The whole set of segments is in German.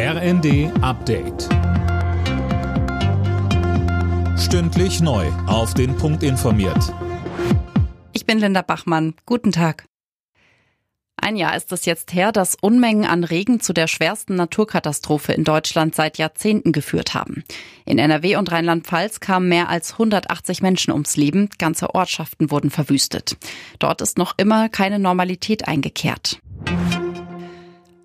RND Update. Stündlich neu. Auf den Punkt informiert. Ich bin Linda Bachmann. Guten Tag. Ein Jahr ist es jetzt her, dass Unmengen an Regen zu der schwersten Naturkatastrophe in Deutschland seit Jahrzehnten geführt haben. In NRW und Rheinland-Pfalz kamen mehr als 180 Menschen ums Leben, ganze Ortschaften wurden verwüstet. Dort ist noch immer keine Normalität eingekehrt.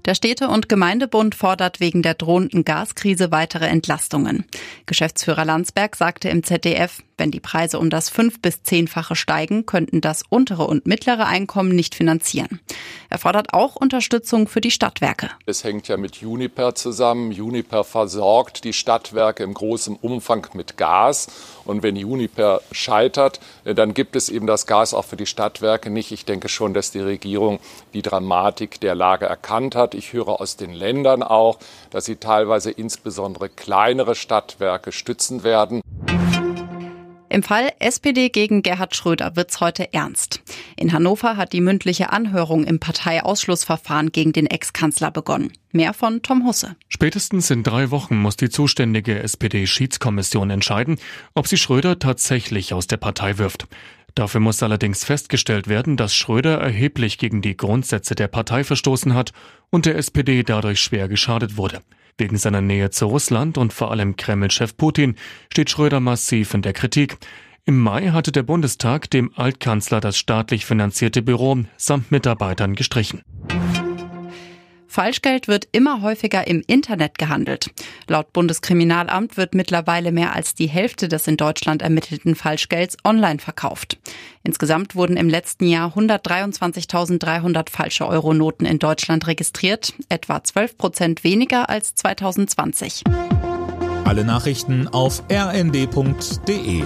Der Städte- und Gemeindebund fordert wegen der drohenden Gaskrise weitere Entlastungen. Geschäftsführer Landsberg sagte im ZDF, wenn die Preise um das fünf- bis zehnfache steigen, könnten das untere und mittlere Einkommen nicht finanzieren. Er fordert auch Unterstützung für die Stadtwerke. Es hängt ja mit Juniper zusammen. Juniper versorgt die Stadtwerke im großen Umfang mit Gas. Und wenn Juniper scheitert, dann gibt es eben das Gas auch für die Stadtwerke nicht. Ich denke schon, dass die Regierung die Dramatik der Lage erkannt hat. Ich höre aus den Ländern auch, dass sie teilweise insbesondere kleinere Stadtwerke stützen werden. Im Fall SPD gegen Gerhard Schröder wird's heute ernst. In Hannover hat die mündliche Anhörung im Parteiausschlussverfahren gegen den Ex-Kanzler begonnen. Mehr von Tom Husse. Spätestens in drei Wochen muss die zuständige SPD-Schiedskommission entscheiden, ob sie Schröder tatsächlich aus der Partei wirft. Dafür muss allerdings festgestellt werden, dass Schröder erheblich gegen die Grundsätze der Partei verstoßen hat und der SPD dadurch schwer geschadet wurde. Wegen seiner Nähe zu Russland und vor allem Kreml-Chef Putin steht Schröder massiv in der Kritik. Im Mai hatte der Bundestag dem Altkanzler das staatlich finanzierte Büro samt Mitarbeitern gestrichen. Falschgeld wird immer häufiger im Internet gehandelt. Laut Bundeskriminalamt wird mittlerweile mehr als die Hälfte des in Deutschland ermittelten Falschgelds online verkauft. Insgesamt wurden im letzten Jahr 123.300 falsche Euronoten in Deutschland registriert, etwa 12 Prozent weniger als 2020. Alle Nachrichten auf rnd.de